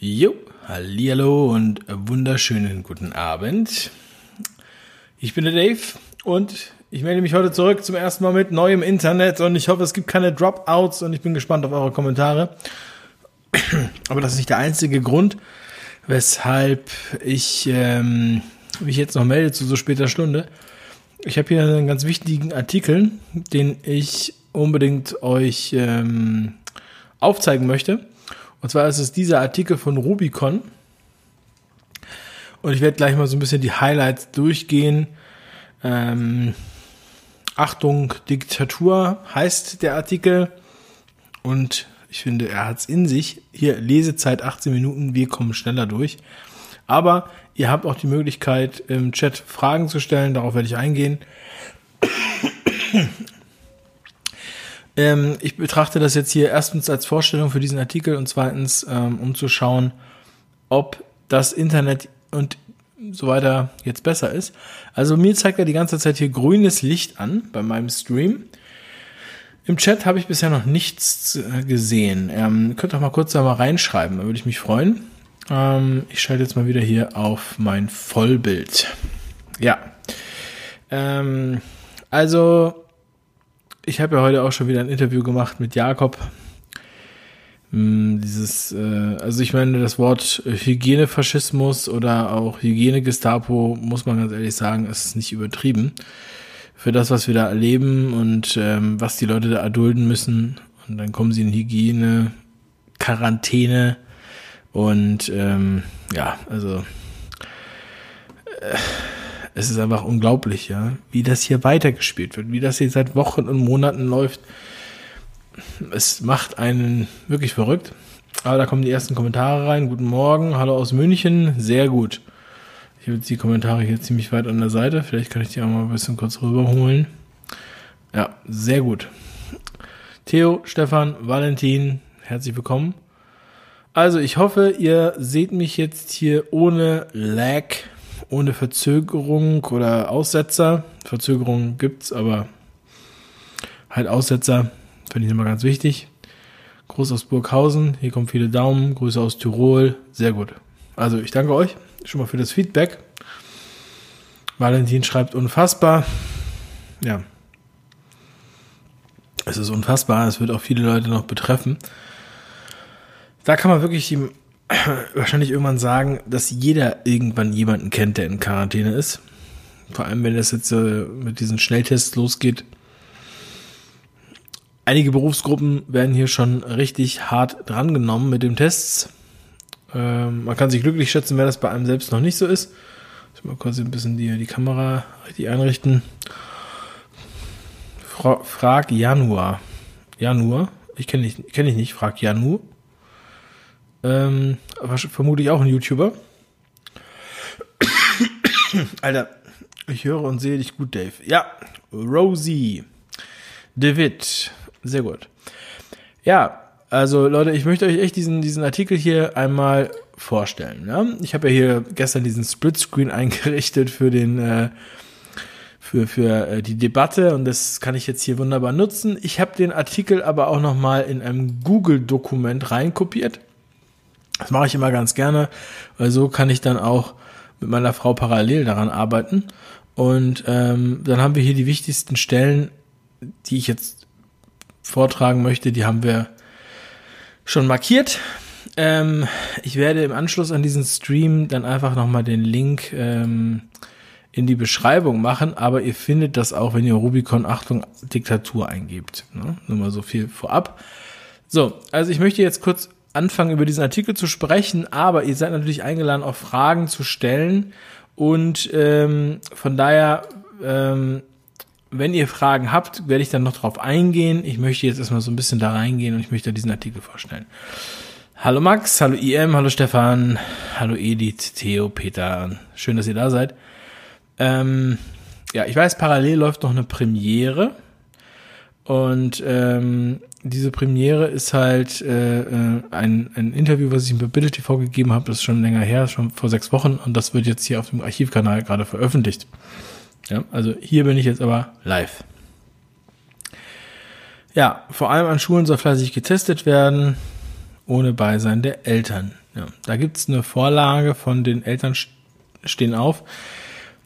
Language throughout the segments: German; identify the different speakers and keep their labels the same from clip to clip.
Speaker 1: Jo, hallo und wunderschönen guten Abend. Ich bin der Dave und ich melde mich heute zurück zum ersten Mal mit neuem Internet und ich hoffe, es gibt keine Dropouts und ich bin gespannt auf eure Kommentare. Aber das ist nicht der einzige Grund, weshalb ich ähm, mich jetzt noch melde zu so später Stunde. Ich habe hier einen ganz wichtigen Artikel, den ich unbedingt euch ähm, aufzeigen möchte. Und zwar ist es dieser Artikel von Rubicon. Und ich werde gleich mal so ein bisschen die Highlights durchgehen. Ähm, Achtung, Diktatur heißt der Artikel. Und ich finde, er hat es in sich. Hier, Lesezeit 18 Minuten, wir kommen schneller durch. Aber ihr habt auch die Möglichkeit, im Chat Fragen zu stellen. Darauf werde ich eingehen. Ähm, ich betrachte das jetzt hier erstens als Vorstellung für diesen Artikel und zweitens, ähm, um zu schauen, ob das Internet und so weiter jetzt besser ist. Also mir zeigt er die ganze Zeit hier grünes Licht an bei meinem Stream. Im Chat habe ich bisher noch nichts äh, gesehen. Ähm, könnt doch mal kurz da mal reinschreiben, da würde ich mich freuen. Ähm, ich schalte jetzt mal wieder hier auf mein Vollbild. Ja. Ähm, also, ich habe ja heute auch schon wieder ein Interview gemacht mit Jakob. Hm, dieses, äh, also ich meine, das Wort Hygienefaschismus oder auch Hygienegestapo, muss man ganz ehrlich sagen, ist nicht übertrieben. Für das, was wir da erleben und ähm, was die Leute da erdulden müssen. Und dann kommen sie in Hygiene, Quarantäne, und ähm, ja, also äh, es ist einfach unglaublich, ja, wie das hier weitergespielt wird, wie das hier seit Wochen und Monaten läuft. Es macht einen wirklich verrückt. Aber da kommen die ersten Kommentare rein. Guten Morgen, hallo aus München, sehr gut. Ich habe jetzt die Kommentare hier ziemlich weit an der Seite. Vielleicht kann ich die auch mal ein bisschen kurz rüberholen. Ja, sehr gut. Theo, Stefan, Valentin, herzlich willkommen. Also ich hoffe, ihr seht mich jetzt hier ohne Lag, ohne Verzögerung oder Aussetzer. Verzögerung gibt's, aber halt Aussetzer finde ich immer ganz wichtig. Gruß aus Burghausen, hier kommen viele Daumen, Grüße aus Tirol, sehr gut. Also ich danke euch schon mal für das Feedback. Valentin schreibt unfassbar. Ja. Es ist unfassbar, es wird auch viele Leute noch betreffen da kann man wirklich ihm wahrscheinlich irgendwann sagen, dass jeder irgendwann jemanden kennt, der in Quarantäne ist. Vor allem, wenn das jetzt äh, mit diesen Schnelltests losgeht. Einige Berufsgruppen werden hier schon richtig hart drangenommen mit den Tests. Ähm, man kann sich glücklich schätzen, wenn das bei einem selbst noch nicht so ist. Ich mal kurz ein bisschen die, die Kamera richtig einrichten. Fra frag Januar. Januar? Ich kenne ich, kenn ich nicht. Frag Janu. Ähm, vermutlich auch ein YouTuber. Alter, ich höre und sehe dich gut, Dave. Ja, Rosie. David. Sehr gut. Ja, also Leute, ich möchte euch echt diesen, diesen Artikel hier einmal vorstellen. Ja? Ich habe ja hier gestern diesen Splitscreen eingerichtet für den äh, für, für äh, die Debatte und das kann ich jetzt hier wunderbar nutzen. Ich habe den Artikel aber auch nochmal in einem Google-Dokument reinkopiert. Das mache ich immer ganz gerne, weil so kann ich dann auch mit meiner Frau parallel daran arbeiten. Und ähm, dann haben wir hier die wichtigsten Stellen, die ich jetzt vortragen möchte, die haben wir schon markiert. Ähm, ich werde im Anschluss an diesen Stream dann einfach nochmal den Link ähm, in die Beschreibung machen, aber ihr findet das auch, wenn ihr Rubicon Achtung Diktatur eingebt. Ne? Nur mal so viel vorab. So, also ich möchte jetzt kurz anfangen, über diesen Artikel zu sprechen, aber ihr seid natürlich eingeladen, auch Fragen zu stellen. Und ähm, von daher, ähm, wenn ihr Fragen habt, werde ich dann noch drauf eingehen. Ich möchte jetzt erstmal so ein bisschen da reingehen und ich möchte diesen Artikel vorstellen. Hallo Max, hallo IM, hallo Stefan, hallo Edith, Theo, Peter. Schön, dass ihr da seid. Ähm, ja, ich weiß, parallel läuft noch eine Premiere. Und ähm, diese Premiere ist halt äh, äh, ein, ein Interview, was ich im Bild TV gegeben habe, das ist schon länger her, schon vor sechs Wochen und das wird jetzt hier auf dem Archivkanal gerade veröffentlicht. Ja, also hier bin ich jetzt aber live. Ja, vor allem an Schulen soll fleißig getestet werden, ohne Beisein der Eltern. Ja, da gibt's eine Vorlage von den Eltern stehen auf,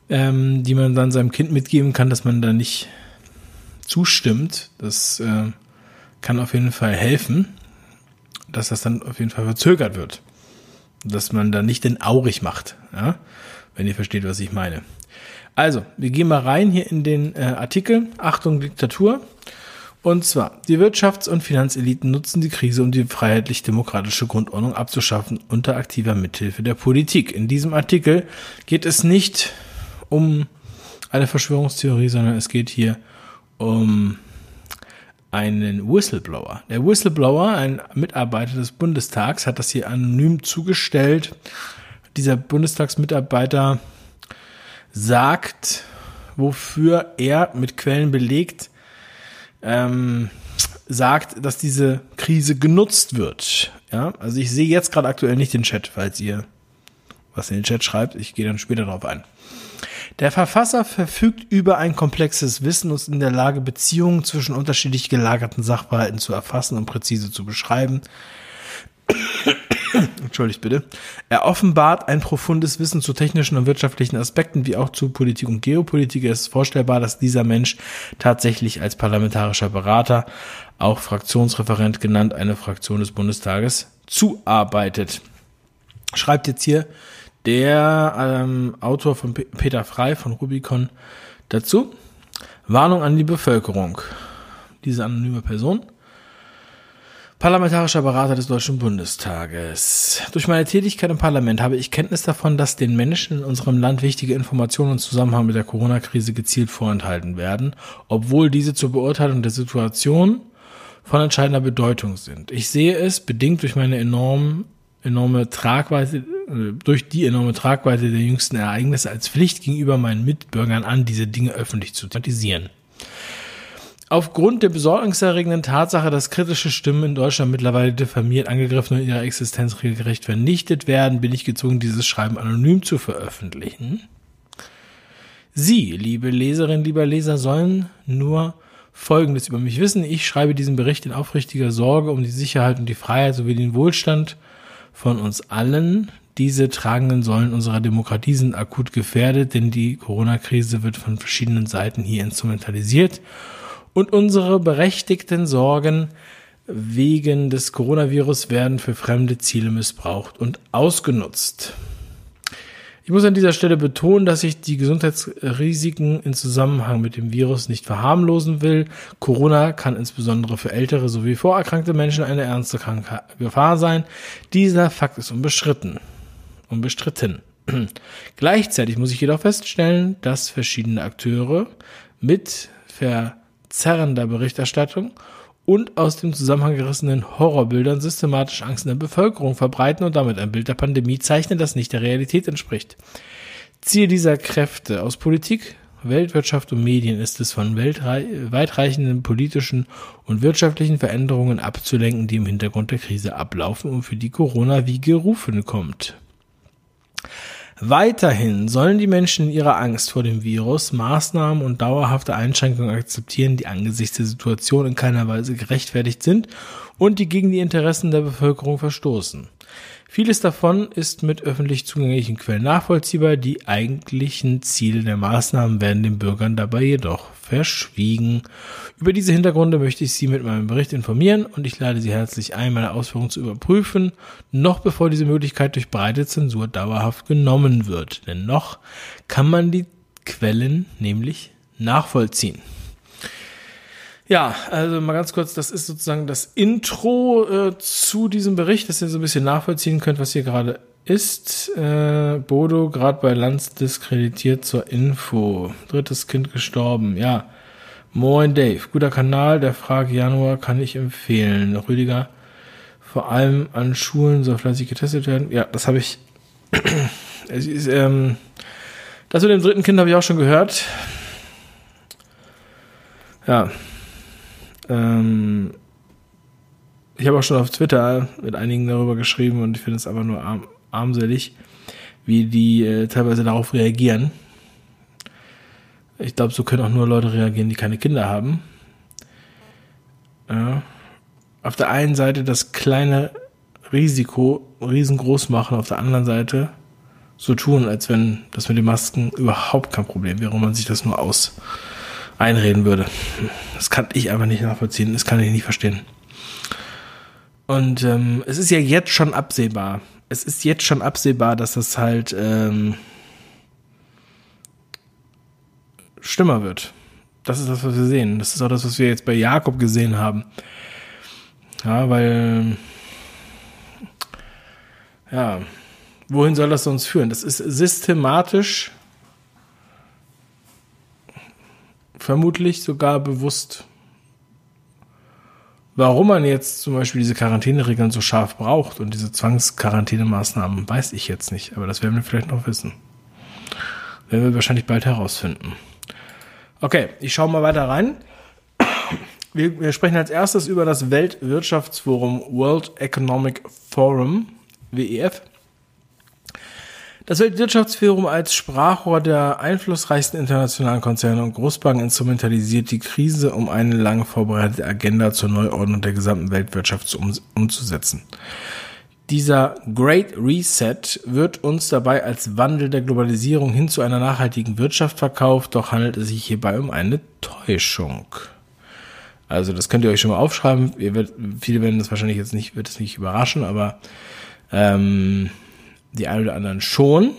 Speaker 1: ähm, die man dann seinem Kind mitgeben kann, dass man da nicht zustimmt. Das äh, kann auf jeden Fall helfen, dass das dann auf jeden Fall verzögert wird. Dass man da nicht den aurig macht, ja? wenn ihr versteht, was ich meine. Also, wir gehen mal rein hier in den äh, Artikel. Achtung, Diktatur. Und zwar, die Wirtschafts- und Finanzeliten nutzen die Krise, um die freiheitlich-demokratische Grundordnung abzuschaffen, unter aktiver Mithilfe der Politik. In diesem Artikel geht es nicht um eine Verschwörungstheorie, sondern es geht hier um einen Whistleblower. Der Whistleblower, ein Mitarbeiter des Bundestags, hat das hier anonym zugestellt. Dieser Bundestagsmitarbeiter sagt, wofür er mit Quellen belegt, ähm, sagt, dass diese Krise genutzt wird. Ja, also ich sehe jetzt gerade aktuell nicht den Chat, falls ihr was in den Chat schreibt. Ich gehe dann später darauf ein. Der Verfasser verfügt über ein komplexes Wissen und ist in der Lage, Beziehungen zwischen unterschiedlich gelagerten Sachverhalten zu erfassen und präzise zu beschreiben. Entschuldigt bitte. Er offenbart ein profundes Wissen zu technischen und wirtschaftlichen Aspekten wie auch zu Politik und Geopolitik. Es ist vorstellbar, dass dieser Mensch tatsächlich als parlamentarischer Berater, auch Fraktionsreferent genannt, eine Fraktion des Bundestages zuarbeitet. Schreibt jetzt hier der ähm, Autor von P Peter Frei von Rubicon dazu. Warnung an die Bevölkerung. Diese anonyme Person Parlamentarischer Berater des Deutschen Bundestages. Durch meine Tätigkeit im Parlament habe ich Kenntnis davon, dass den Menschen in unserem Land wichtige Informationen im Zusammenhang mit der Corona-Krise gezielt vorenthalten werden, obwohl diese zur Beurteilung der Situation von entscheidender Bedeutung sind. Ich sehe es, bedingt durch meine enorm, enorme Tragweite, äh, durch die enorme Tragweite der jüngsten Ereignisse als Pflicht gegenüber meinen Mitbürgern an, diese Dinge öffentlich zu thematisieren. Aufgrund der besorgniserregenden Tatsache, dass kritische Stimmen in Deutschland mittlerweile diffamiert, angegriffen und ihrer Existenz regelgerecht vernichtet werden, bin ich gezwungen, dieses Schreiben anonym zu veröffentlichen. Sie, liebe Leserinnen, lieber Leser, sollen nur Folgendes über mich wissen. Ich schreibe diesen Bericht in aufrichtiger Sorge um die Sicherheit und die Freiheit sowie den Wohlstand von uns allen. Diese tragenden Säulen unserer Demokratie sind akut gefährdet, denn die Corona-Krise wird von verschiedenen Seiten hier instrumentalisiert und unsere berechtigten Sorgen wegen des Coronavirus werden für fremde Ziele missbraucht und ausgenutzt. Ich muss an dieser Stelle betonen, dass ich die Gesundheitsrisiken in Zusammenhang mit dem Virus nicht verharmlosen will. Corona kann insbesondere für ältere sowie vorerkrankte Menschen eine ernste Gefahr sein. Dieser Fakt ist unbestritten. Unbestritten. Gleichzeitig muss ich jedoch feststellen, dass verschiedene Akteure mit ver zerrender Berichterstattung und aus dem Zusammenhang gerissenen Horrorbildern systematisch Angst in der Bevölkerung verbreiten und damit ein Bild der Pandemie zeichnen, das nicht der Realität entspricht. Ziel dieser Kräfte aus Politik, Weltwirtschaft und Medien ist es, von weitreichenden politischen und wirtschaftlichen Veränderungen abzulenken, die im Hintergrund der Krise ablaufen und für die Corona wie gerufen kommt. Weiterhin sollen die Menschen in ihrer Angst vor dem Virus Maßnahmen und dauerhafte Einschränkungen akzeptieren, die angesichts der Situation in keiner Weise gerechtfertigt sind und die gegen die Interessen der Bevölkerung verstoßen. Vieles davon ist mit öffentlich zugänglichen Quellen nachvollziehbar. Die eigentlichen Ziele der Maßnahmen werden den Bürgern dabei jedoch verschwiegen. Über diese Hintergründe möchte ich Sie mit meinem Bericht informieren und ich lade Sie herzlich ein, meine Ausführungen zu überprüfen, noch bevor diese Möglichkeit durch breite Zensur dauerhaft genommen wird. Denn noch kann man die Quellen nämlich nachvollziehen. Ja, also mal ganz kurz, das ist sozusagen das Intro äh, zu diesem Bericht, dass ihr so ein bisschen nachvollziehen könnt, was hier gerade ist. Äh, Bodo gerade bei Lanz diskreditiert zur Info. Drittes Kind gestorben. Ja. Moin Dave, guter Kanal, der Frage Januar kann ich empfehlen. Rüdiger, vor allem an Schulen soll fleißig getestet werden. Ja, das habe ich. es ist, ähm, das mit dem dritten Kind habe ich auch schon gehört. Ja, ähm, ich habe auch schon auf Twitter mit einigen darüber geschrieben und ich finde es einfach nur arm, armselig, wie die äh, teilweise darauf reagieren. Ich glaube, so können auch nur Leute reagieren, die keine Kinder haben. Ja. Auf der einen Seite das kleine Risiko riesengroß machen, auf der anderen Seite so tun, als wenn das mit den Masken überhaupt kein Problem wäre und man sich das nur aus einreden würde. Das kann ich einfach nicht nachvollziehen, das kann ich nicht verstehen. Und ähm, es ist ja jetzt schon absehbar. Es ist jetzt schon absehbar, dass das halt ähm, schlimmer wird. Das ist das, was wir sehen. Das ist auch das, was wir jetzt bei Jakob gesehen haben. Ja, weil ja, wohin soll das uns führen? Das ist systematisch, vermutlich sogar bewusst. Warum man jetzt zum Beispiel diese Quarantäneregeln so scharf braucht und diese Zwangsquarantänemaßnahmen, weiß ich jetzt nicht, aber das werden wir vielleicht noch wissen. Werden wir wahrscheinlich bald herausfinden. Okay, ich schaue mal weiter rein. Wir, wir sprechen als erstes über das Weltwirtschaftsforum World Economic Forum WEF. Das Weltwirtschaftsforum als Sprachrohr der einflussreichsten internationalen Konzerne und Großbanken instrumentalisiert die Krise, um eine lange vorbereitete Agenda zur Neuordnung der gesamten Weltwirtschaft um, umzusetzen. Dieser Great Reset wird uns dabei als Wandel der Globalisierung hin zu einer nachhaltigen Wirtschaft verkauft, doch handelt es sich hierbei um eine Täuschung. Also das könnt ihr euch schon mal aufschreiben. Ihr werdet, viele werden das wahrscheinlich jetzt nicht, wird es nicht überraschen, aber ähm, die einen oder anderen schon.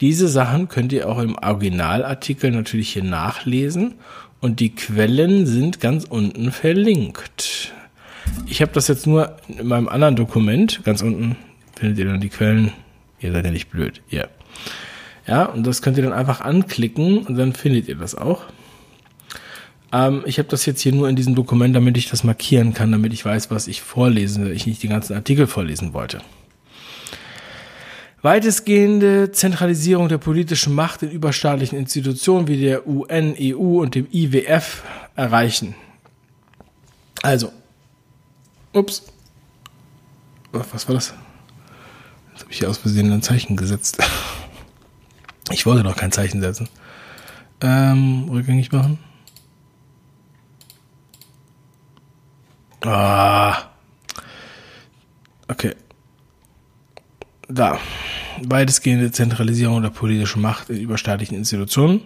Speaker 1: Diese Sachen könnt ihr auch im Originalartikel natürlich hier nachlesen und die Quellen sind ganz unten verlinkt. Ich habe das jetzt nur in meinem anderen Dokument, ganz unten findet ihr dann die Quellen. Ihr seid ja nicht blöd, ihr. Ja, und das könnt ihr dann einfach anklicken und dann findet ihr das auch. Ähm, ich habe das jetzt hier nur in diesem Dokument, damit ich das markieren kann, damit ich weiß, was ich vorlesen will, ich nicht den ganzen Artikel vorlesen wollte. Weitestgehende Zentralisierung der politischen Macht in überstaatlichen Institutionen wie der UN, EU und dem IWF erreichen. Also, ups, was war das? Jetzt habe ich hier aus Versehen ein Zeichen gesetzt. Ich wollte doch kein Zeichen setzen. Ähm, rückgängig machen. Ah. Okay. Da. Weitestgehende Zentralisierung der politischen Macht in überstaatlichen Institutionen.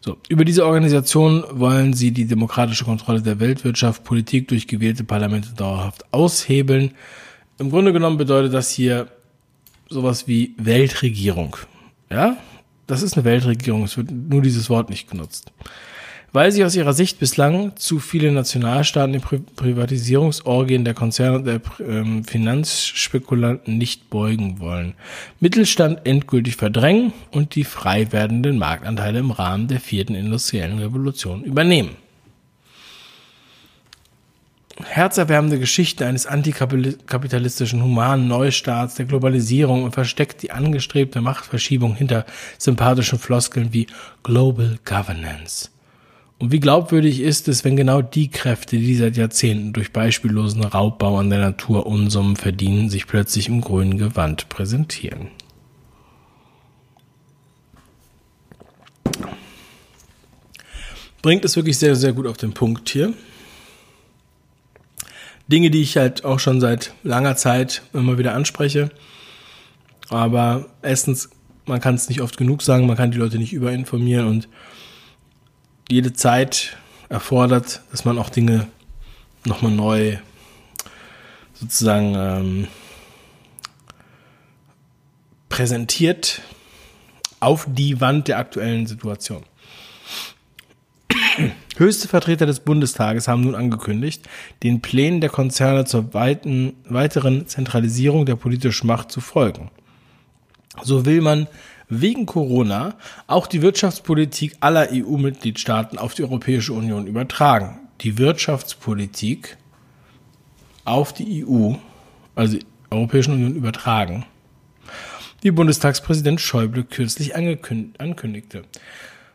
Speaker 1: So, über diese Organisation wollen sie die demokratische Kontrolle der Weltwirtschaft, Politik durch gewählte Parlamente dauerhaft aushebeln. Im Grunde genommen bedeutet das hier sowas wie Weltregierung. Ja, das ist eine Weltregierung. Es wird nur dieses Wort nicht genutzt weil sie aus ihrer Sicht bislang zu viele Nationalstaaten in Pri Privatisierungsorgien der Konzerne und der ähm, Finanzspekulanten nicht beugen wollen, Mittelstand endgültig verdrängen und die frei werdenden Marktanteile im Rahmen der vierten industriellen Revolution übernehmen. Herzerwärmende Geschichte eines antikapitalistischen humanen Neustaats, der Globalisierung und versteckt die angestrebte Machtverschiebung hinter sympathischen Floskeln wie Global Governance. Und wie glaubwürdig ist es, wenn genau die Kräfte, die seit Jahrzehnten durch beispiellosen Raubbau an der Natur Unsummen verdienen, sich plötzlich im grünen Gewand präsentieren? Bringt es wirklich sehr, sehr gut auf den Punkt hier. Dinge, die ich halt auch schon seit langer Zeit immer wieder anspreche. Aber erstens, man kann es nicht oft genug sagen, man kann die Leute nicht überinformieren und jede Zeit erfordert, dass man auch Dinge nochmal neu sozusagen ähm, präsentiert auf die Wand der aktuellen Situation. Höchste Vertreter des Bundestages haben nun angekündigt, den Plänen der Konzerne zur weiten, weiteren Zentralisierung der politischen Macht zu folgen. So will man wegen Corona auch die Wirtschaftspolitik aller EU-Mitgliedstaaten auf die Europäische Union übertragen. Die Wirtschaftspolitik auf die EU, also die Europäische Union übertragen, wie Bundestagspräsident Schäuble kürzlich ankündigte.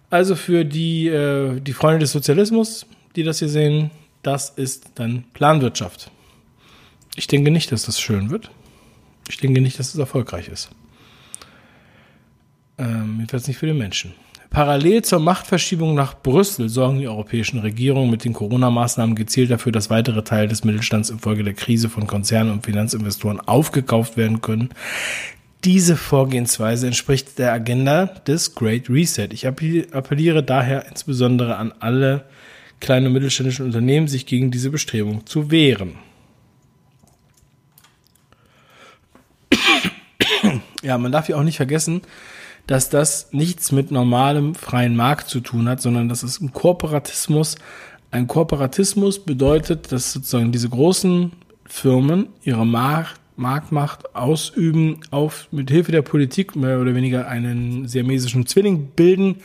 Speaker 1: Also für die, äh, die Freunde des Sozialismus, die das hier sehen, das ist dann Planwirtschaft. Ich denke nicht, dass das schön wird. Ich denke nicht, dass es erfolgreich ist. Ähm, jedenfalls nicht für den Menschen. Parallel zur Machtverschiebung nach Brüssel sorgen die europäischen Regierungen mit den Corona-Maßnahmen gezielt dafür, dass weitere Teile des Mittelstands infolge der Krise von Konzernen und Finanzinvestoren aufgekauft werden können. Diese Vorgehensweise entspricht der Agenda des Great Reset. Ich appelliere daher insbesondere an alle kleinen und mittelständischen Unternehmen, sich gegen diese Bestrebung zu wehren. Ja, man darf ja auch nicht vergessen, dass das nichts mit normalem freien Markt zu tun hat, sondern dass es ein Kooperatismus, ein Kooperatismus bedeutet, dass sozusagen diese großen Firmen ihre Markt, Marktmacht ausüben, auf, mit Hilfe der Politik mehr oder weniger einen siamesischen Zwilling bilden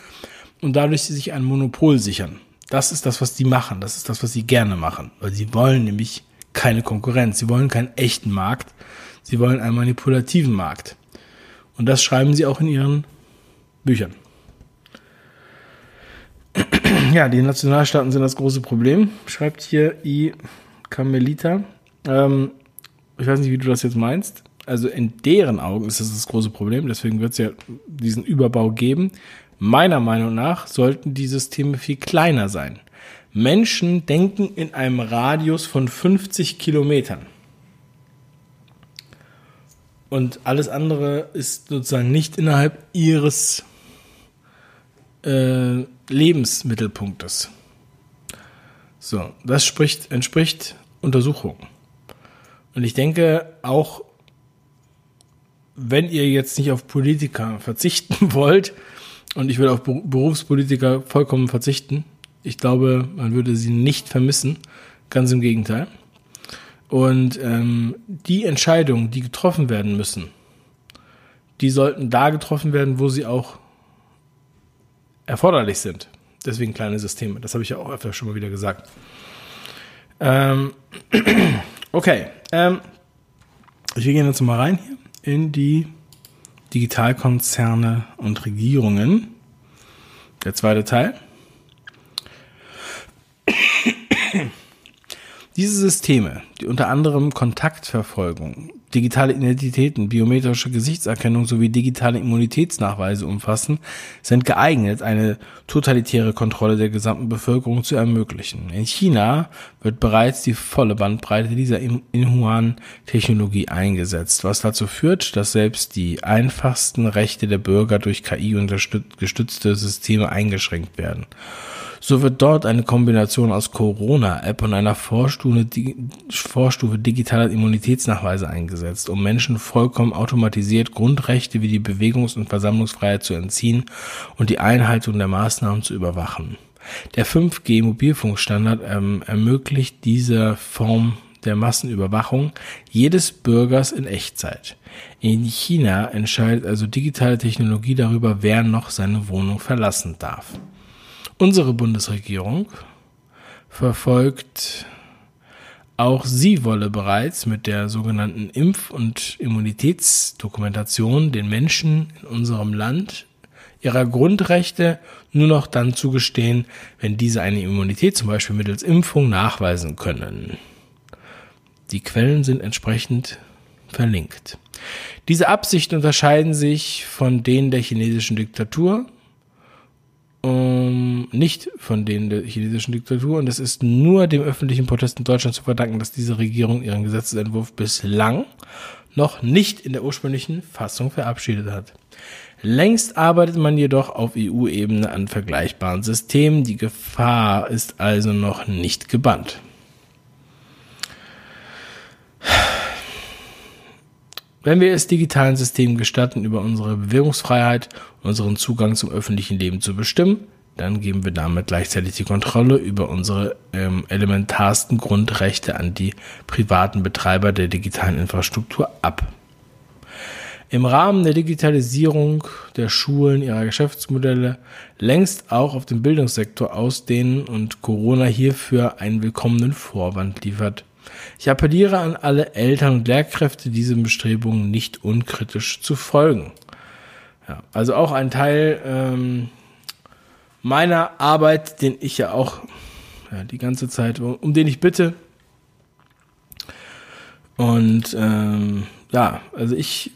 Speaker 1: und dadurch sich ein Monopol sichern. Das ist das, was die machen. Das ist das, was sie gerne machen. Weil sie wollen nämlich keine Konkurrenz. Sie wollen keinen echten Markt. Sie wollen einen manipulativen Markt. Und das schreiben sie auch in ihren Büchern. Ja, die Nationalstaaten sind das große Problem, schreibt hier I. Camelita. Ähm, ich weiß nicht, wie du das jetzt meinst. Also in deren Augen ist das das große Problem, deswegen wird es ja diesen Überbau geben. Meiner Meinung nach sollten die Systeme viel kleiner sein. Menschen denken in einem Radius von 50 Kilometern. Und alles andere ist sozusagen nicht innerhalb ihres äh, Lebensmittelpunktes. So, das spricht, entspricht Untersuchung. Und ich denke, auch wenn ihr jetzt nicht auf Politiker verzichten wollt, und ich würde auf Berufspolitiker vollkommen verzichten, ich glaube, man würde sie nicht vermissen, ganz im Gegenteil. Und ähm, die Entscheidungen, die getroffen werden müssen, die sollten da getroffen werden, wo sie auch erforderlich sind. Deswegen kleine Systeme. Das habe ich ja auch öfter schon mal wieder gesagt. Ähm, okay. Ähm, wir gehen jetzt mal rein hier in die Digitalkonzerne und Regierungen. Der zweite Teil. Diese Systeme, die unter anderem Kontaktverfolgung, digitale Identitäten, biometrische Gesichtserkennung sowie digitale Immunitätsnachweise umfassen, sind geeignet, eine totalitäre Kontrolle der gesamten Bevölkerung zu ermöglichen. In China wird bereits die volle Bandbreite dieser inhumanen Technologie eingesetzt, was dazu führt, dass selbst die einfachsten Rechte der Bürger durch KI unterstützte Systeme eingeschränkt werden. So wird dort eine Kombination aus Corona-App und einer Vorstufe, Vorstufe digitaler Immunitätsnachweise eingesetzt, um Menschen vollkommen automatisiert Grundrechte wie die Bewegungs- und Versammlungsfreiheit zu entziehen und die Einhaltung der Maßnahmen zu überwachen. Der 5G-Mobilfunkstandard ähm, ermöglicht diese Form der Massenüberwachung jedes Bürgers in Echtzeit. In China entscheidet also digitale Technologie darüber, wer noch seine Wohnung verlassen darf. Unsere Bundesregierung verfolgt auch sie wolle bereits mit der sogenannten Impf- und Immunitätsdokumentation den Menschen in unserem Land ihrer Grundrechte nur noch dann zugestehen, wenn diese eine Immunität zum Beispiel mittels Impfung nachweisen können. Die Quellen sind entsprechend verlinkt. Diese Absichten unterscheiden sich von denen der chinesischen Diktatur, um, nicht von denen der chinesischen Diktatur. Und es ist nur dem öffentlichen Protest in Deutschland zu verdanken, dass diese Regierung ihren Gesetzentwurf bislang noch nicht in der ursprünglichen Fassung verabschiedet hat. Längst arbeitet man jedoch auf EU-Ebene an vergleichbaren Systemen. Die Gefahr ist also noch nicht gebannt. Wenn wir es digitalen Systemen gestatten, über unsere Bewegungsfreiheit und unseren Zugang zum öffentlichen Leben zu bestimmen, dann geben wir damit gleichzeitig die Kontrolle über unsere ähm, elementarsten Grundrechte an die privaten Betreiber der digitalen Infrastruktur ab. Im Rahmen der Digitalisierung der Schulen, ihrer Geschäftsmodelle, längst auch auf den Bildungssektor ausdehnen und Corona hierfür einen willkommenen Vorwand liefert, ich appelliere an alle Eltern und Lehrkräfte, diesen Bestrebungen nicht unkritisch zu folgen. Ja, also auch ein Teil ähm, meiner Arbeit, den ich ja auch ja, die ganze Zeit, um, um den ich bitte. Und ähm, ja, also ich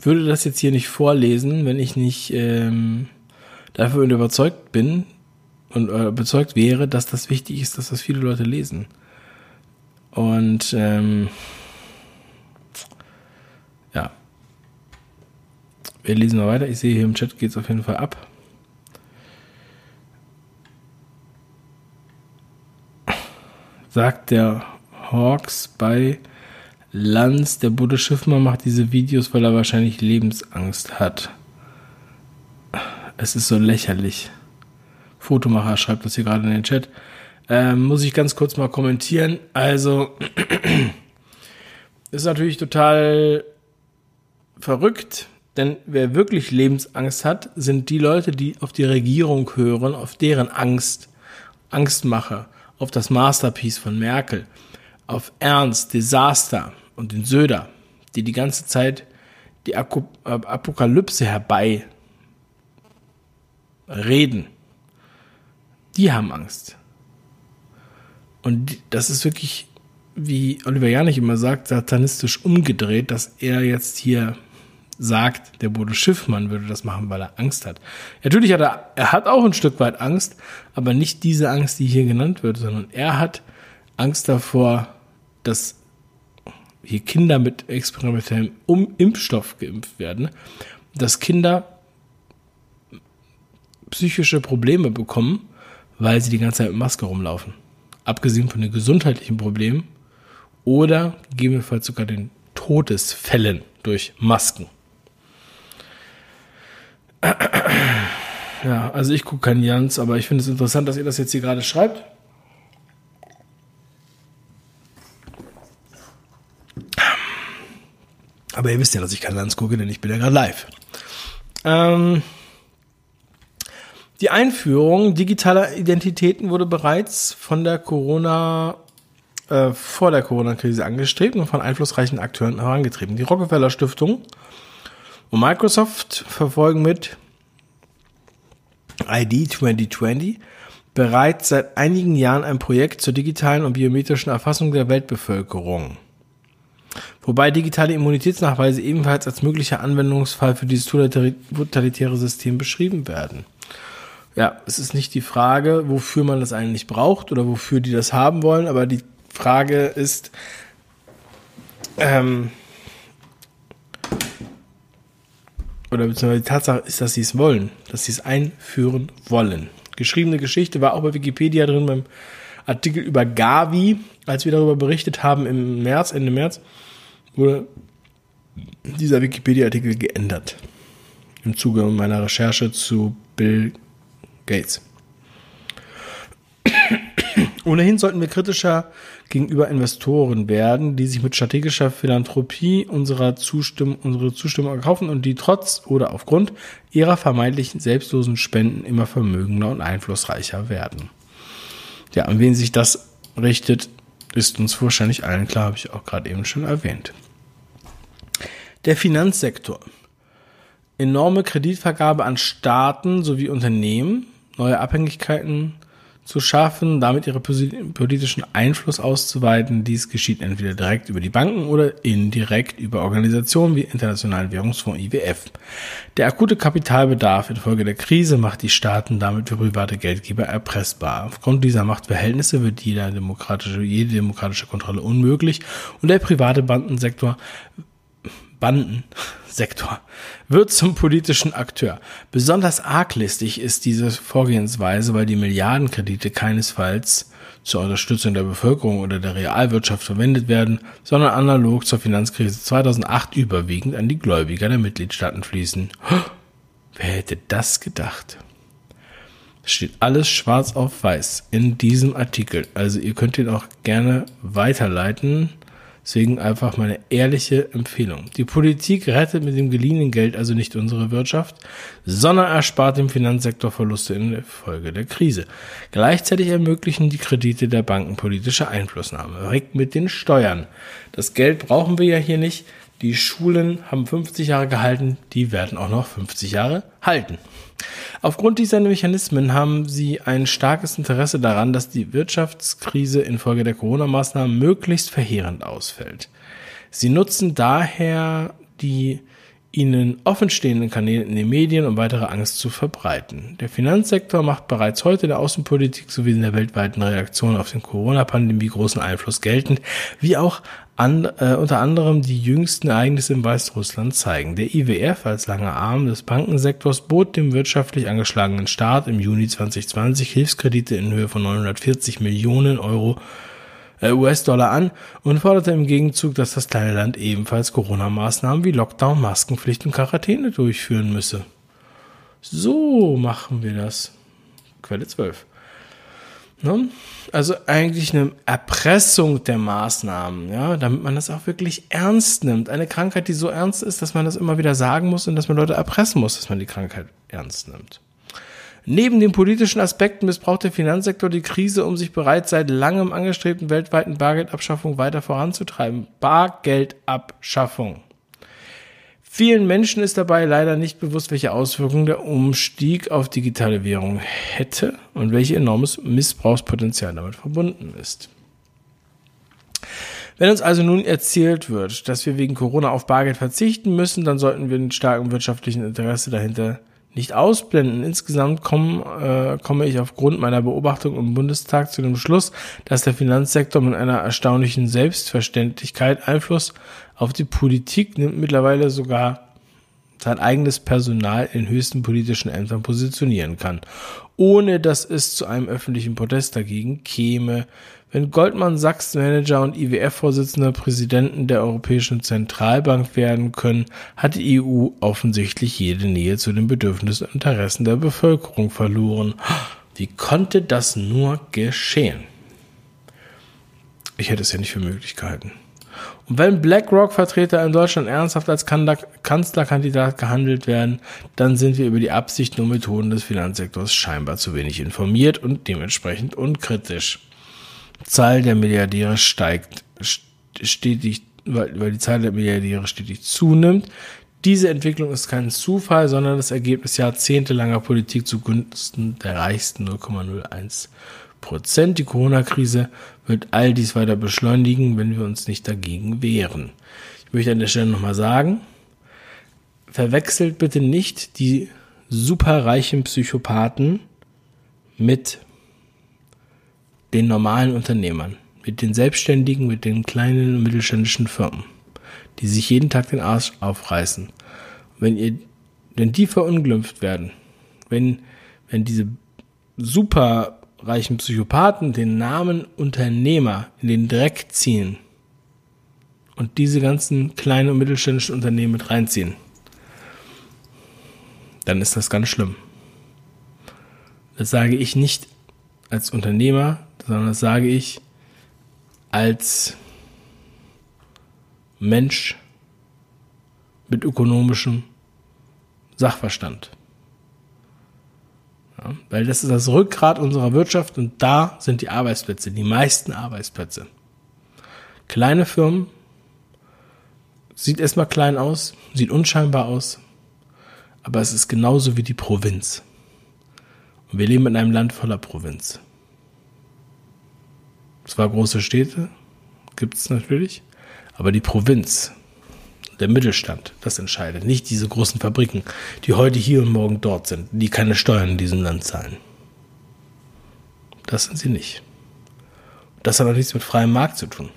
Speaker 1: würde das jetzt hier nicht vorlesen, wenn ich nicht ähm, dafür überzeugt bin und äh, überzeugt wäre, dass das wichtig ist, dass das viele Leute lesen. Und ähm, ja, wir lesen mal weiter. Ich sehe hier im Chat geht es auf jeden Fall ab. Sagt der Hawks bei Lanz, der Bude Schiffmann macht diese Videos, weil er wahrscheinlich Lebensangst hat. Es ist so lächerlich. Fotomacher schreibt das hier gerade in den Chat. Ähm, muss ich ganz kurz mal kommentieren. Also, ist natürlich total verrückt, denn wer wirklich Lebensangst hat, sind die Leute, die auf die Regierung hören, auf deren Angst, Angstmache, auf das Masterpiece von Merkel, auf Ernst, Desaster und den Söder, die die ganze Zeit die Apokalypse herbei reden. Die haben Angst. Und das ist wirklich, wie Oliver Janich immer sagt, satanistisch umgedreht, dass er jetzt hier sagt, der Bodo Schiffmann würde das machen, weil er Angst hat. Natürlich hat er, er hat auch ein Stück weit Angst, aber nicht diese Angst, die hier genannt wird, sondern er hat Angst davor, dass hier Kinder mit experimentellem um Impfstoff geimpft werden, dass Kinder psychische Probleme bekommen, weil sie die ganze Zeit mit Maske rumlaufen abgesehen von den gesundheitlichen Problemen oder gegebenenfalls sogar den Todesfällen durch Masken. Ja, also ich gucke keinen Jans, aber ich finde es interessant, dass ihr das jetzt hier gerade schreibt. Aber ihr wisst ja, dass ich keinen Lanz gucke, denn ich bin ja gerade live. Ähm, die Einführung digitaler Identitäten wurde bereits von der Corona äh, vor der Corona-Krise angestrebt und von einflussreichen Akteuren herangetrieben. Die Rockefeller Stiftung und Microsoft verfolgen mit ID 2020 bereits seit einigen Jahren ein Projekt zur digitalen und biometrischen Erfassung der Weltbevölkerung. Wobei digitale Immunitätsnachweise ebenfalls als möglicher Anwendungsfall für dieses totalitäre System beschrieben werden. Ja, es ist nicht die Frage, wofür man das eigentlich braucht oder wofür die das haben wollen, aber die Frage ist, ähm, oder beziehungsweise die Tatsache ist, dass sie es wollen, dass sie es einführen wollen. Geschriebene Geschichte war auch bei Wikipedia drin beim Artikel über Gavi, als wir darüber berichtet haben im März, Ende März, wurde dieser Wikipedia-Artikel geändert. Im Zuge meiner Recherche zu Bill Gates. Ohnehin sollten wir kritischer gegenüber Investoren werden, die sich mit strategischer Philanthropie unserer Zustimmung, unsere Zustimmung erkaufen und die trotz oder aufgrund ihrer vermeintlichen selbstlosen Spenden immer vermögender und einflussreicher werden. Ja, an wen sich das richtet, ist uns wahrscheinlich allen klar, habe ich auch gerade eben schon erwähnt. Der Finanzsektor. Enorme Kreditvergabe an Staaten sowie Unternehmen neue Abhängigkeiten zu schaffen, damit ihre politischen Einfluss auszuweiten. Dies geschieht entweder direkt über die Banken oder indirekt über Organisationen wie Internationalen Währungsfonds IWF. Der akute Kapitalbedarf infolge der Krise macht die Staaten damit für private Geldgeber erpressbar. Aufgrund dieser Machtverhältnisse wird jede demokratische, jede demokratische Kontrolle unmöglich und der private Bandensektor Bandensektor wird zum politischen Akteur. Besonders arglistig ist diese Vorgehensweise, weil die Milliardenkredite keinesfalls zur Unterstützung der Bevölkerung oder der Realwirtschaft verwendet werden, sondern analog zur Finanzkrise 2008 überwiegend an die Gläubiger der Mitgliedstaaten fließen. Wer hätte das gedacht? Es steht alles schwarz auf weiß in diesem Artikel. Also ihr könnt ihn auch gerne weiterleiten Deswegen einfach meine ehrliche Empfehlung. Die Politik rettet mit dem geliehenen Geld also nicht unsere Wirtschaft, sondern erspart dem Finanzsektor Verluste in Folge der Krise. Gleichzeitig ermöglichen die Kredite der Banken politische Einflussnahme. Weg mit den Steuern. Das Geld brauchen wir ja hier nicht. Die Schulen haben 50 Jahre gehalten, die werden auch noch 50 Jahre halten. Aufgrund dieser Mechanismen haben sie ein starkes Interesse daran, dass die Wirtschaftskrise infolge der Corona-Maßnahmen möglichst verheerend ausfällt. Sie nutzen daher die ihnen offenstehenden Kanälen in den Medien, um weitere Angst zu verbreiten. Der Finanzsektor macht bereits heute in der Außenpolitik sowie in der weltweiten Reaktion auf den Corona-Pandemie großen Einfluss geltend, wie auch an, äh, unter anderem die jüngsten Ereignisse in Weißrussland zeigen. Der IWF als langer Arm des Bankensektors bot dem wirtschaftlich angeschlagenen Staat im Juni 2020 Hilfskredite in Höhe von 940 Millionen Euro äh, US-Dollar an und forderte im Gegenzug, dass das kleine Land ebenfalls Corona-Maßnahmen wie Lockdown, Maskenpflicht und Quarantäne durchführen müsse. So machen wir das. Quelle 12. Ne? Also eigentlich eine Erpressung der Maßnahmen, ja, damit man das auch wirklich ernst nimmt. Eine Krankheit, die so ernst ist, dass man das immer wieder sagen muss und dass man Leute erpressen muss, dass man die Krankheit ernst nimmt. Neben den politischen Aspekten missbraucht der Finanzsektor die Krise, um sich bereits seit langem angestrebten weltweiten Bargeldabschaffung weiter voranzutreiben. Bargeldabschaffung. Vielen Menschen ist dabei leider nicht bewusst, welche Auswirkungen der Umstieg auf digitale Währung hätte und welch enormes Missbrauchspotenzial damit verbunden ist. Wenn uns also nun erzählt wird, dass wir wegen Corona auf Bargeld verzichten müssen, dann sollten wir den starken wirtschaftlichen Interesse dahinter nicht ausblenden. Insgesamt komm, äh, komme ich aufgrund meiner Beobachtung im Bundestag zu dem Schluss, dass der Finanzsektor mit einer erstaunlichen Selbstverständlichkeit Einfluss auf die Politik nimmt, mittlerweile sogar sein eigenes Personal in höchsten politischen Ämtern positionieren kann, ohne dass es zu einem öffentlichen Protest dagegen käme. Wenn Goldman Sachs Manager und IWF-Vorsitzender Präsidenten der Europäischen Zentralbank werden können, hat die EU offensichtlich jede Nähe zu den Bedürfnissen und Interessen der Bevölkerung verloren. Wie konnte das nur geschehen? Ich hätte es ja nicht für möglich gehalten. Und wenn BlackRock-Vertreter in Deutschland ernsthaft als Kanzlerkandidat gehandelt werden, dann sind wir über die Absichten und Methoden des Finanzsektors scheinbar zu wenig informiert und dementsprechend unkritisch. Zahl der Milliardäre steigt stetig, weil, die Zahl der Milliardäre stetig zunimmt. Diese Entwicklung ist kein Zufall, sondern das Ergebnis jahrzehntelanger Politik zugunsten der reichsten 0,01 Prozent. Die Corona-Krise wird all dies weiter beschleunigen, wenn wir uns nicht dagegen wehren. Ich möchte an der Stelle nochmal sagen, verwechselt bitte nicht die superreichen Psychopathen mit den normalen Unternehmern, mit den Selbstständigen, mit den kleinen und mittelständischen Firmen, die sich jeden Tag den Arsch aufreißen. Wenn ihr, wenn die verunglimpft werden, wenn, wenn diese superreichen Psychopathen den Namen Unternehmer in den Dreck ziehen und diese ganzen kleinen und mittelständischen Unternehmen mit reinziehen, dann ist das ganz schlimm. Das sage ich nicht als Unternehmer, sondern das sage ich als Mensch mit ökonomischem Sachverstand. Ja, weil das ist das Rückgrat unserer Wirtschaft und da sind die Arbeitsplätze, die meisten Arbeitsplätze. Kleine Firmen, sieht erstmal klein aus, sieht unscheinbar aus, aber es ist genauso wie die Provinz. Und wir leben in einem Land voller Provinz. Zwar große Städte gibt es natürlich, aber die Provinz, der Mittelstand, das entscheidet. Nicht diese großen Fabriken, die heute hier und morgen dort sind, die keine Steuern in diesem Land zahlen. Das sind sie nicht. Das hat auch nichts mit freiem Markt zu tun.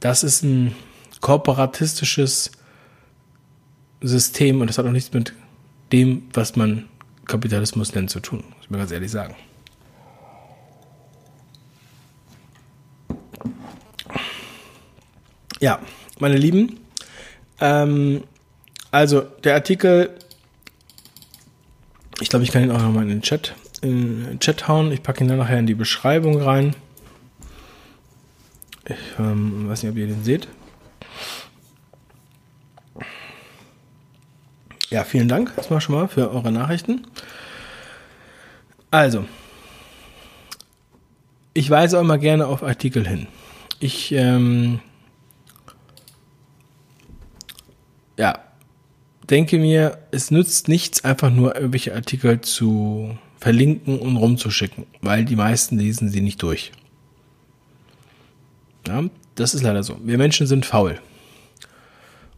Speaker 1: Das ist ein kooperatistisches System und das hat auch nichts mit dem, was man Kapitalismus nennt, zu tun. Muss ich mir ganz ehrlich sagen. Ja, meine Lieben, ähm, also der Artikel, ich glaube, ich kann ihn auch nochmal in den Chat, in den Chat hauen. Ich packe ihn dann nachher in die Beschreibung rein. Ich ähm, weiß nicht, ob ihr den seht. Ja, vielen Dank erstmal schon mal für eure Nachrichten. Also, ich weise auch mal gerne auf Artikel hin. Ich ähm, ja, denke mir, es nützt nichts, einfach nur irgendwelche Artikel zu verlinken und rumzuschicken, weil die meisten lesen sie nicht durch. Ja, das ist leider so. Wir Menschen sind faul.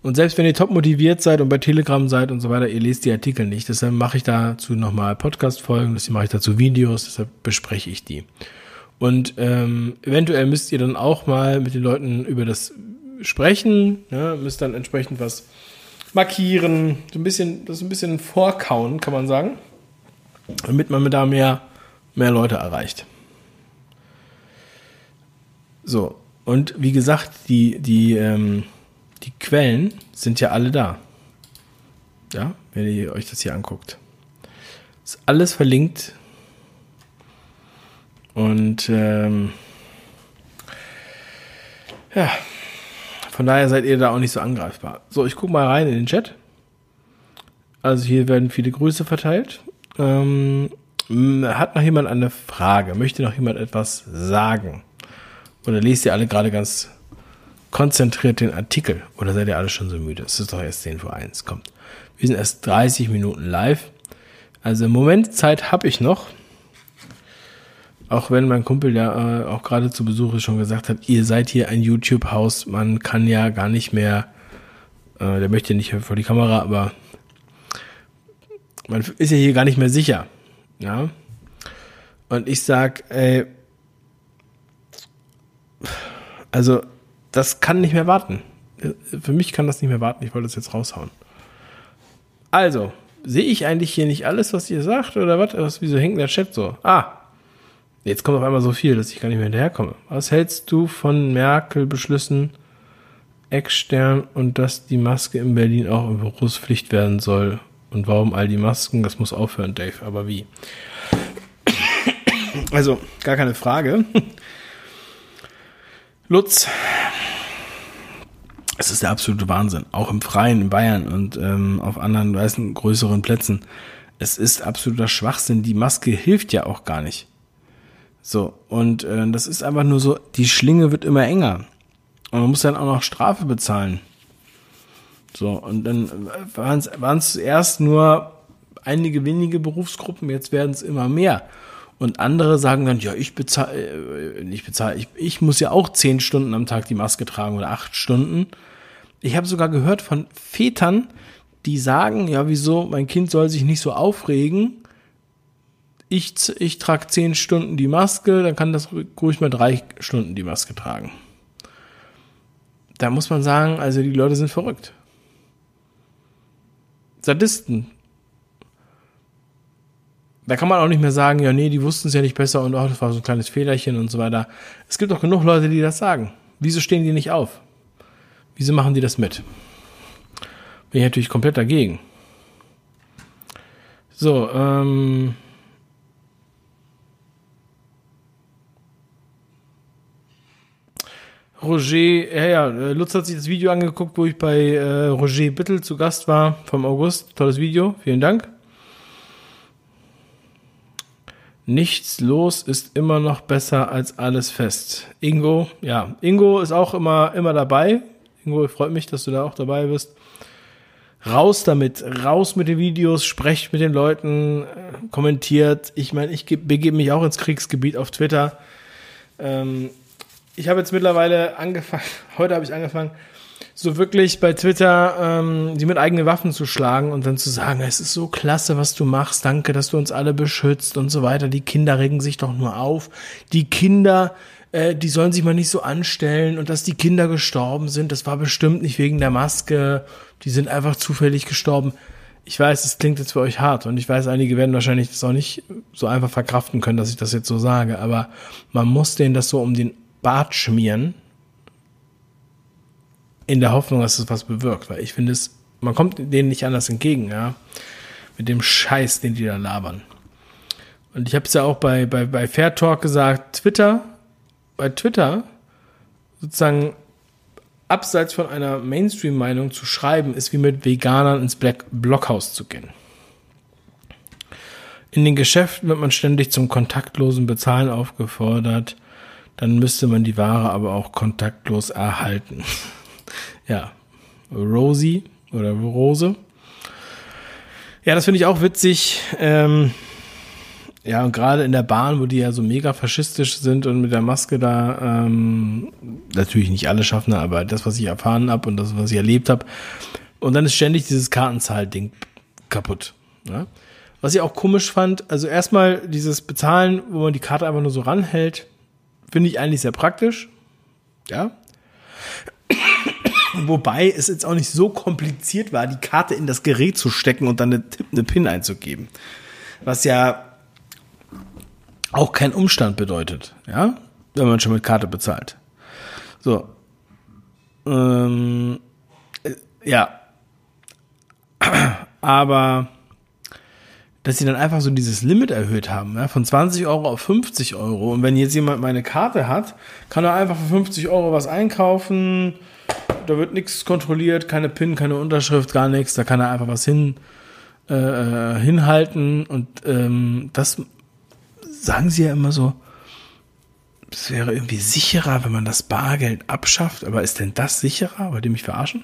Speaker 1: Und selbst wenn ihr top motiviert seid und bei Telegram seid und so weiter, ihr lest die Artikel nicht. Deshalb mache ich dazu nochmal Podcast-Folgen, deshalb mache ich dazu Videos, deshalb bespreche ich die. Und ähm, eventuell müsst ihr dann auch mal mit den Leuten über das sprechen, ne? müsst dann entsprechend was markieren, so ein bisschen, das ein bisschen vorkauen, kann man sagen, damit man da mehr, mehr Leute erreicht. So, und wie gesagt, die, die, ähm, die Quellen sind ja alle da. Ja, wenn ihr euch das hier anguckt. Ist alles verlinkt. Und ähm, ja, von daher seid ihr da auch nicht so angreifbar. So, ich gucke mal rein in den Chat. Also hier werden viele Grüße verteilt. Ähm, hat noch jemand eine Frage? Möchte noch jemand etwas sagen? Oder lest ihr alle gerade ganz konzentriert den Artikel. Oder seid ihr alle schon so müde? Es ist doch erst 10 vor 1. Kommt. Wir sind erst 30 Minuten live. Also im Moment Zeit habe ich noch. Auch wenn mein Kumpel ja äh, auch gerade zu Besuch ist, schon gesagt hat, ihr seid hier ein YouTube-Haus. Man kann ja gar nicht mehr, äh, der möchte nicht vor die Kamera, aber man ist ja hier gar nicht mehr sicher. Ja. Und ich sag, ey, also das kann nicht mehr warten. Für mich kann das nicht mehr warten. Ich wollte das jetzt raushauen. Also, sehe ich eigentlich hier nicht alles, was ihr sagt oder was? wieso hängt der Chat so? Ah, jetzt kommt auf einmal so viel, dass ich gar nicht mehr hinterherkomme. Was hältst du von Merkel-Beschlüssen extern und dass die Maske in Berlin auch in Berufspflicht werden soll? Und warum all die Masken? Das muss aufhören, Dave. Aber wie? Also, gar keine Frage. Lutz, es ist der absolute Wahnsinn. Auch im Freien in Bayern und ähm, auf anderen, weißen, größeren Plätzen. Es ist absoluter Schwachsinn. Die Maske hilft ja auch gar nicht. So, und äh, das ist einfach nur so, die Schlinge wird immer enger. Und man muss dann auch noch Strafe bezahlen. So, und dann waren es zuerst nur einige wenige Berufsgruppen, jetzt werden es immer mehr. Und andere sagen dann, ja, ich bezahle, äh, nicht bezahle, ich, ich muss ja auch zehn Stunden am Tag die Maske tragen oder acht Stunden. Ich habe sogar gehört von Vätern, die sagen, ja, wieso, mein Kind soll sich nicht so aufregen. Ich, ich trage zehn Stunden die Maske, dann kann das ruhig mal drei Stunden die Maske tragen. Da muss man sagen, also die Leute sind verrückt. Sadisten, da kann man auch nicht mehr sagen, ja, nee, die wussten es ja nicht besser und auch das war so ein kleines Fehlerchen und so weiter. Es gibt auch genug Leute, die das sagen. Wieso stehen die nicht auf? Wieso machen die das mit? Bin ich natürlich komplett dagegen. So, ähm. Roger, ja, ja, Lutz hat sich das Video angeguckt, wo ich bei äh, Roger Bittel zu Gast war vom August. Tolles Video, vielen Dank. Nichts los ist immer noch besser als alles fest. Ingo, ja, Ingo ist auch immer, immer dabei. Ingo, freut mich, dass du da auch dabei bist. Raus damit, raus mit den Videos, sprecht mit den Leuten, äh, kommentiert. Ich meine, ich begebe mich auch ins Kriegsgebiet auf Twitter. Ähm, ich habe jetzt mittlerweile angefangen, heute habe ich angefangen, so wirklich bei Twitter ähm, die mit eigenen Waffen zu schlagen und dann zu sagen, es ist so klasse, was du machst, danke, dass du uns alle beschützt und so weiter. Die Kinder regen sich doch nur auf. Die Kinder, äh, die sollen sich mal nicht so anstellen und dass die Kinder gestorben sind, das war bestimmt nicht wegen der Maske. Die sind einfach zufällig gestorben. Ich weiß, es klingt jetzt für euch hart und ich weiß, einige werden wahrscheinlich das auch nicht so einfach verkraften können, dass ich das jetzt so sage, aber man muss denen das so um den Bart schmieren, in der Hoffnung, dass es was bewirkt, weil ich finde es, man kommt denen nicht anders entgegen, ja, mit dem Scheiß, den die da labern. Und ich habe es ja auch bei, bei, bei Fair Talk gesagt, Twitter, bei Twitter sozusagen abseits von einer Mainstream-Meinung zu schreiben, ist wie mit Veganern ins Black Blockhaus zu gehen. In den Geschäften wird man ständig zum kontaktlosen Bezahlen aufgefordert. Dann müsste man die Ware aber auch kontaktlos erhalten ja, Rosie oder Rose. Ja, das finde ich auch witzig. Ähm, Ja, und gerade in der Bahn, wo die ja so mega faschistisch sind und mit der Maske da, ähm, natürlich nicht alle schaffen, aber das, was ich erfahren habe und das, was ich erlebt habe. Und dann ist ständig dieses Kartenzahl-Ding kaputt. Ja? Was ich auch komisch fand, also erstmal dieses Bezahlen, wo man die Karte einfach nur so ranhält, finde ich eigentlich sehr praktisch. Ja. Wobei es jetzt auch nicht so kompliziert war, die Karte in das Gerät zu stecken und dann eine, eine PIN einzugeben. Was ja auch kein Umstand bedeutet, ja, wenn man schon mit Karte bezahlt. So. Ähm, äh, ja. Aber dass sie dann einfach so dieses Limit erhöht haben, ja, von 20 Euro auf 50 Euro. Und wenn jetzt jemand meine Karte hat, kann er einfach für 50 Euro was einkaufen. Da wird nichts kontrolliert, keine PIN, keine Unterschrift, gar nichts. Da kann er einfach was hin, äh, äh hinhalten. Und ähm, das sagen sie ja immer so, es wäre irgendwie sicherer, wenn man das Bargeld abschafft. Aber ist denn das sicherer? Wollt ihr mich verarschen?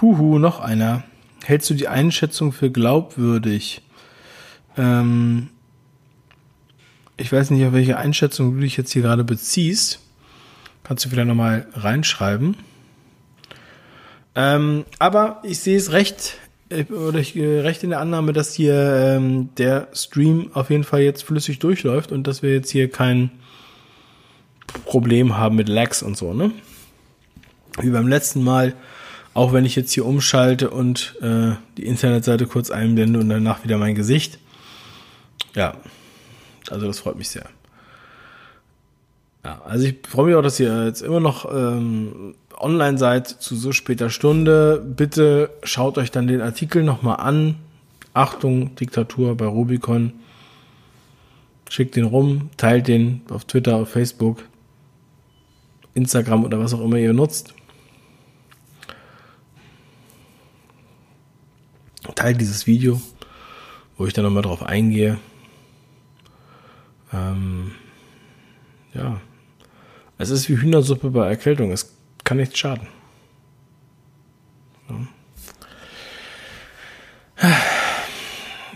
Speaker 1: Huhu, noch einer. Hältst du die Einschätzung für glaubwürdig? Ähm, ich weiß nicht, auf welche Einschätzung du dich jetzt hier gerade beziehst. Kannst du wieder nochmal reinschreiben. Ähm, aber ich sehe es recht, äh, oder ich, äh, recht in der Annahme, dass hier ähm, der Stream auf jeden Fall jetzt flüssig durchläuft und dass wir jetzt hier kein Problem haben mit Lags und so, ne? Wie beim letzten Mal, auch wenn ich jetzt hier umschalte und äh, die Internetseite kurz einblende und danach wieder mein Gesicht. Ja, also das freut mich sehr. Ja, also ich freue mich auch, dass ihr jetzt immer noch ähm, online seid zu so später Stunde. Bitte schaut euch dann den Artikel nochmal an. Achtung, Diktatur bei Rubicon. Schickt den rum, teilt den auf Twitter, auf Facebook, Instagram oder was auch immer ihr nutzt. Teilt dieses Video, wo ich dann nochmal drauf eingehe. Ähm, ja. Es ist wie Hühnersuppe bei Erkältung. Es kann nichts schaden.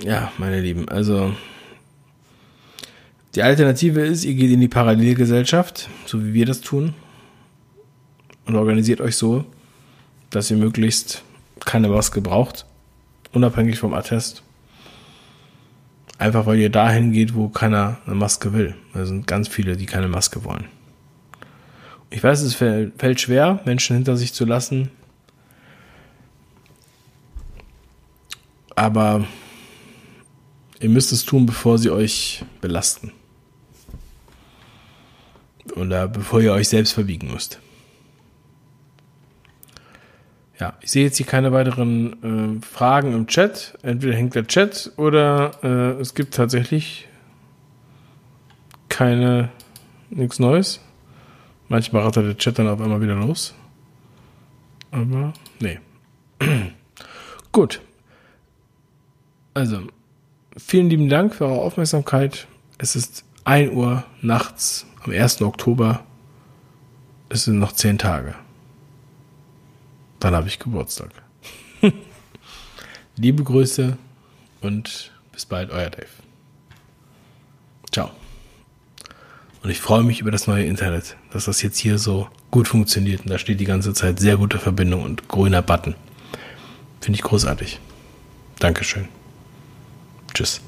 Speaker 1: Ja, meine Lieben, also die Alternative ist, ihr geht in die Parallelgesellschaft, so wie wir das tun, und organisiert euch so, dass ihr möglichst keine Maske braucht, unabhängig vom Attest. Einfach weil ihr dahin geht, wo keiner eine Maske will. Da sind ganz viele, die keine Maske wollen. Ich weiß, es fällt schwer, Menschen hinter sich zu lassen. Aber ihr müsst es tun, bevor sie euch belasten. Oder bevor ihr euch selbst verbiegen müsst. Ja, ich sehe jetzt hier keine weiteren äh, Fragen im Chat. Entweder hängt der Chat oder äh, es gibt tatsächlich keine nichts Neues. Manchmal rattert der Chat dann auf einmal wieder los. Aber nee. Gut. Also, vielen lieben Dank für eure Aufmerksamkeit. Es ist 1 Uhr nachts am 1. Oktober. Es sind noch 10 Tage. Dann habe ich Geburtstag. Liebe Grüße und bis bald, euer Dave. Ciao. Und ich freue mich über das neue Internet, dass das jetzt hier so gut funktioniert. Und da steht die ganze Zeit sehr gute Verbindung und grüner Button. Finde ich großartig. Dankeschön. Tschüss.